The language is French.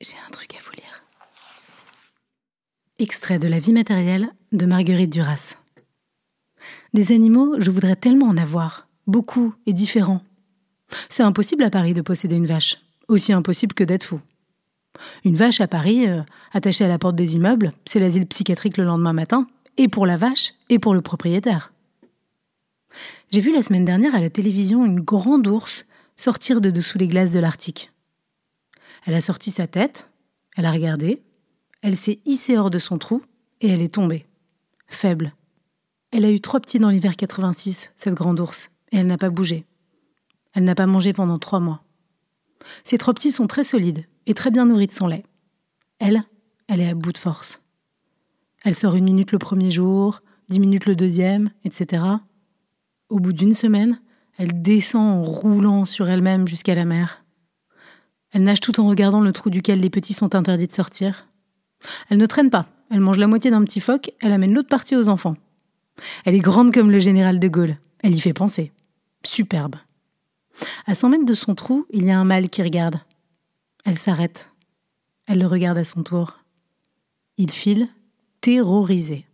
J'ai un truc à vous lire. Extrait de la vie matérielle de Marguerite Duras. Des animaux, je voudrais tellement en avoir, beaucoup et différents. C'est impossible à Paris de posséder une vache, aussi impossible que d'être fou. Une vache à Paris, euh, attachée à la porte des immeubles, c'est l'asile psychiatrique le lendemain matin, et pour la vache, et pour le propriétaire. J'ai vu la semaine dernière à la télévision une grande ours sortir de dessous les glaces de l'Arctique. Elle a sorti sa tête, elle a regardé, elle s'est hissée hors de son trou et elle est tombée. Faible. Elle a eu trois petits dans l'hiver 86, cette grande ours, et elle n'a pas bougé. Elle n'a pas mangé pendant trois mois. Ces trois petits sont très solides et très bien nourris de son lait. Elle, elle est à bout de force. Elle sort une minute le premier jour, dix minutes le deuxième, etc. Au bout d'une semaine, elle descend en roulant sur elle-même jusqu'à la mer. Elle nage tout en regardant le trou duquel les petits sont interdits de sortir. Elle ne traîne pas, elle mange la moitié d'un petit phoque, elle amène l'autre partie aux enfants. Elle est grande comme le général de Gaulle, elle y fait penser. Superbe. À 100 mètres de son trou, il y a un mâle qui regarde. Elle s'arrête. Elle le regarde à son tour. Il file, terrorisé.